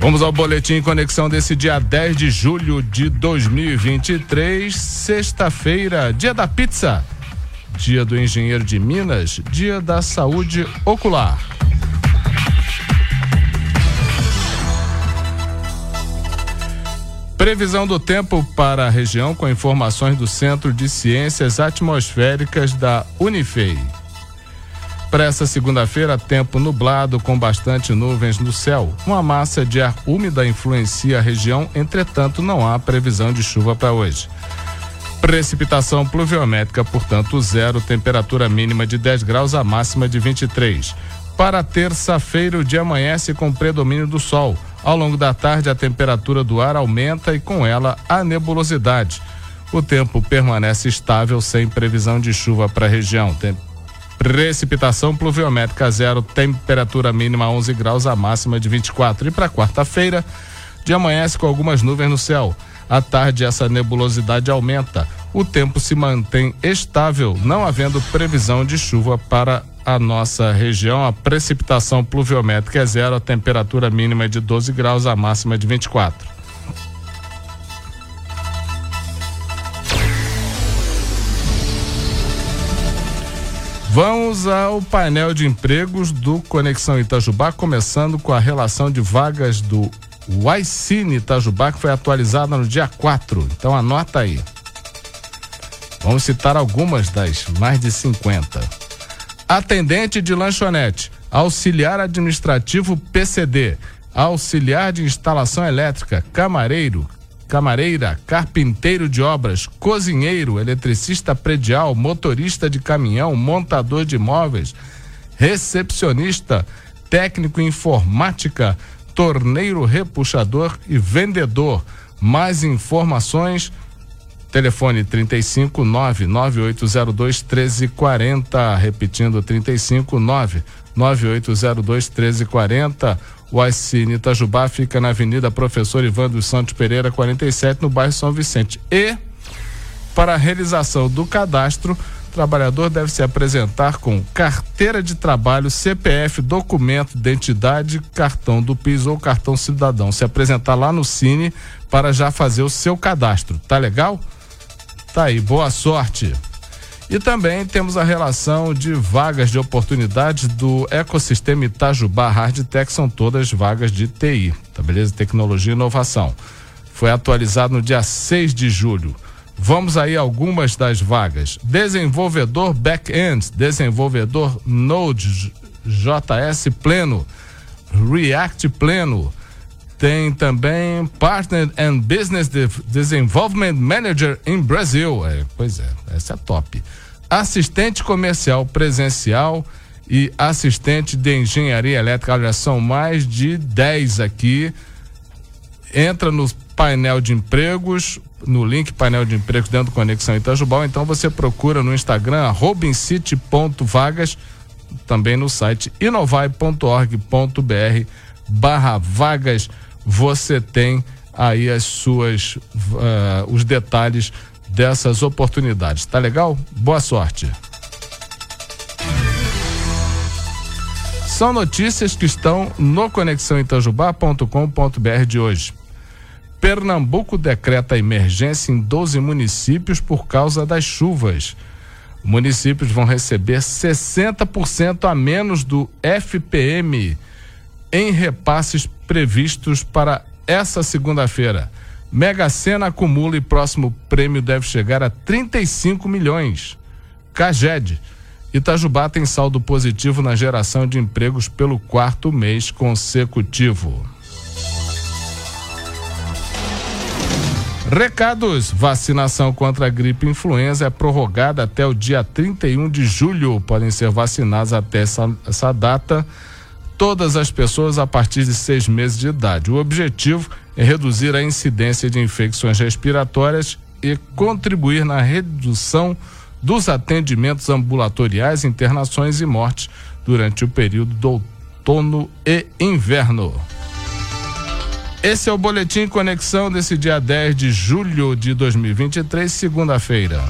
Vamos ao boletim conexão desse dia 10 de julho de 2023, sexta-feira, dia da pizza, dia do engenheiro de Minas, dia da saúde ocular. Previsão do tempo para a região com informações do Centro de Ciências Atmosféricas da Unifei. Para essa segunda-feira, tempo nublado com bastante nuvens no céu. Uma massa de ar úmida influencia a região, entretanto, não há previsão de chuva para hoje. Precipitação pluviométrica, portanto, zero, temperatura mínima de 10 graus, a máxima de 23. Para terça-feira, o dia amanhece com predomínio do sol. Ao longo da tarde, a temperatura do ar aumenta e, com ela, a nebulosidade. O tempo permanece estável, sem previsão de chuva para a região. Precipitação pluviométrica zero, temperatura mínima 11 graus, a máxima de 24. E para quarta-feira, de amanhece com algumas nuvens no céu. À tarde, essa nebulosidade aumenta. O tempo se mantém estável, não havendo previsão de chuva para a nossa região. A precipitação pluviométrica é zero, a temperatura mínima é de 12 graus, a máxima de 24. Vamos ao painel de empregos do Conexão Itajubá, começando com a relação de vagas do YCine Itajubá, que foi atualizada no dia 4. Então anota aí. Vamos citar algumas das mais de 50. Atendente de lanchonete, auxiliar administrativo PCD, auxiliar de instalação elétrica, camareiro, camareira, carpinteiro de obras, cozinheiro, eletricista predial, motorista de caminhão, montador de móveis, recepcionista, técnico informática, torneiro repuxador e vendedor. Mais informações Telefone 359 9802 1340, repetindo 359 9802 1340. O Icine Itajubá fica na Avenida Professor Ivan dos Santos Pereira, 47, no bairro São Vicente. E, para a realização do cadastro, o trabalhador deve se apresentar com carteira de trabalho, CPF, documento, identidade, cartão do PIS ou cartão cidadão. Se apresentar lá no Cine para já fazer o seu cadastro. Tá legal? Tá aí, boa sorte. E também temos a relação de vagas de oportunidades do ecossistema Itajubá Hardtech, são todas vagas de TI, tá beleza? Tecnologia e inovação. Foi atualizado no dia 6 de julho. Vamos aí algumas das vagas. Desenvolvedor back-end, desenvolvedor Node JS pleno, React pleno. Tem também Partner and Business Development Manager em Brasil. É, pois é, essa é top assistente comercial presencial e assistente de engenharia elétrica. Olha, são mais de 10 aqui. Entra no painel de empregos, no link painel de empregos dentro do Conexão Itajubal. Então você procura no Instagram, robincity.vagas, também no site inovai.org.br barra vagas. Você tem aí as suas, uh, os detalhes dessas oportunidades. Tá legal? Boa sorte. São notícias que estão no conexãoitajubá.com.br de hoje. Pernambuco decreta emergência em 12 municípios por causa das chuvas. Municípios vão receber 60% a menos do FPM em repasses previstos para essa segunda-feira. Mega Sena acumula e próximo prêmio deve chegar a 35 milhões. Caged. Itajubá tem saldo positivo na geração de empregos pelo quarto mês consecutivo. Recados: vacinação contra a gripe influenza é prorrogada até o dia 31 de julho. Podem ser vacinados até essa, essa data todas as pessoas a partir de seis meses de idade. O objetivo é reduzir a incidência de infecções respiratórias e contribuir na redução dos atendimentos ambulatoriais, internações e mortes durante o período do outono e inverno. Esse é o Boletim Conexão desse dia 10 de julho de 2023, segunda-feira.